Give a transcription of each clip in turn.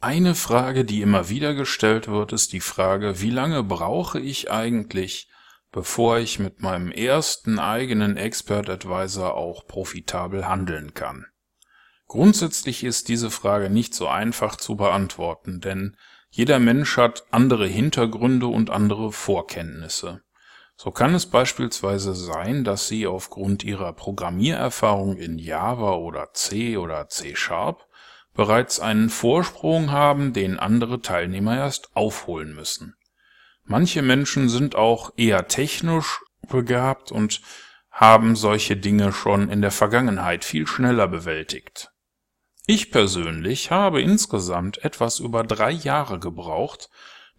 Eine Frage, die immer wieder gestellt wird, ist die Frage, wie lange brauche ich eigentlich, bevor ich mit meinem ersten eigenen Expert Advisor auch profitabel handeln kann? Grundsätzlich ist diese Frage nicht so einfach zu beantworten, denn jeder Mensch hat andere Hintergründe und andere Vorkenntnisse. So kann es beispielsweise sein, dass Sie aufgrund Ihrer Programmiererfahrung in Java oder C oder C Sharp bereits einen Vorsprung haben, den andere Teilnehmer erst aufholen müssen. Manche Menschen sind auch eher technisch begabt und haben solche Dinge schon in der Vergangenheit viel schneller bewältigt. Ich persönlich habe insgesamt etwas über drei Jahre gebraucht,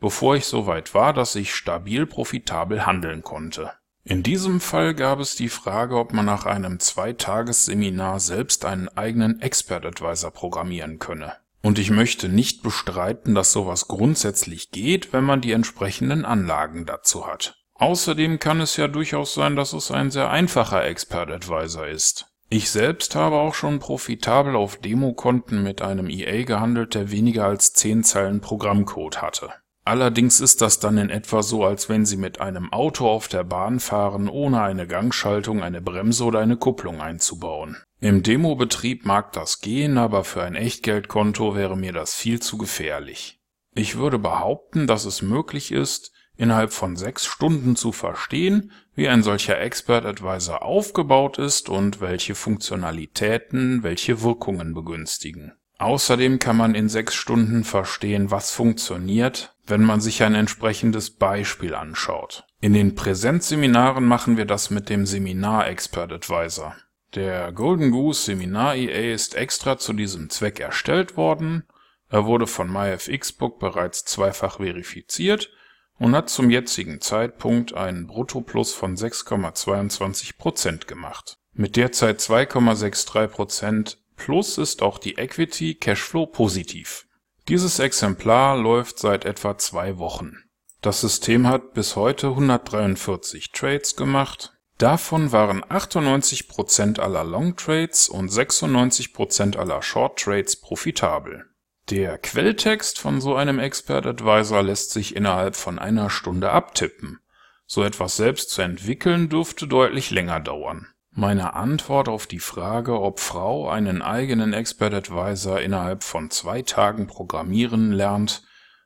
bevor ich so weit war, dass ich stabil profitabel handeln konnte in diesem Fall gab es die Frage, ob man nach einem Zweitagesseminar selbst einen eigenen Expert Advisor programmieren könne. Und ich möchte nicht bestreiten, dass sowas grundsätzlich geht, wenn man die entsprechenden Anlagen dazu hat. Außerdem kann es ja durchaus sein, dass es ein sehr einfacher Expert Advisor ist. Ich selbst habe auch schon profitabel auf Demokonten mit einem EA gehandelt, der weniger als 10 Zeilen Programmcode hatte Allerdings ist das dann in etwa so, als wenn Sie mit einem Auto auf der Bahn fahren, ohne eine Gangschaltung, eine Bremse oder eine Kupplung einzubauen. Im Demobetrieb mag das gehen, aber für ein Echtgeldkonto wäre mir das viel zu gefährlich. Ich würde behaupten, dass es möglich ist, innerhalb von sechs Stunden zu verstehen, wie ein solcher Expert Advisor aufgebaut ist und welche Funktionalitäten welche Wirkungen begünstigen. Außerdem kann man in sechs Stunden verstehen, was funktioniert, wenn man sich ein entsprechendes Beispiel anschaut. In den Präsenzseminaren machen wir das mit dem Seminar Expert Advisor. Der Golden Goose Seminar EA ist extra zu diesem Zweck erstellt worden. Er wurde von MyFXBook bereits zweifach verifiziert und hat zum jetzigen Zeitpunkt einen Bruttoplus von 6,22% gemacht. Mit derzeit 2,63% Plus ist auch die Equity Cashflow positiv. Dieses Exemplar läuft seit etwa zwei Wochen. Das System hat bis heute 143 Trades gemacht. Davon waren 98% aller Long Trades und 96% aller Short Trades profitabel. Der Quelltext von so einem Expert Advisor lässt sich innerhalb von einer Stunde abtippen. So etwas selbst zu entwickeln dürfte deutlich länger dauern meine Antwort auf die Frage, ob Frau einen eigenen Expert Advisor innerhalb von zwei Tagen programmieren lernt,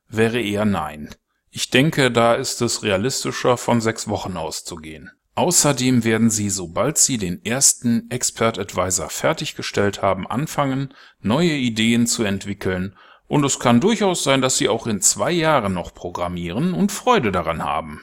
wäre eher nein. Ich denke, da ist es realistischer, von sechs Wochen auszugehen. Außerdem werden Sie, sobald Sie den ersten Expert Advisor fertiggestellt haben, anfangen, neue Ideen zu entwickeln, und es kann durchaus sein, dass Sie auch in zwei Jahren noch programmieren und Freude daran haben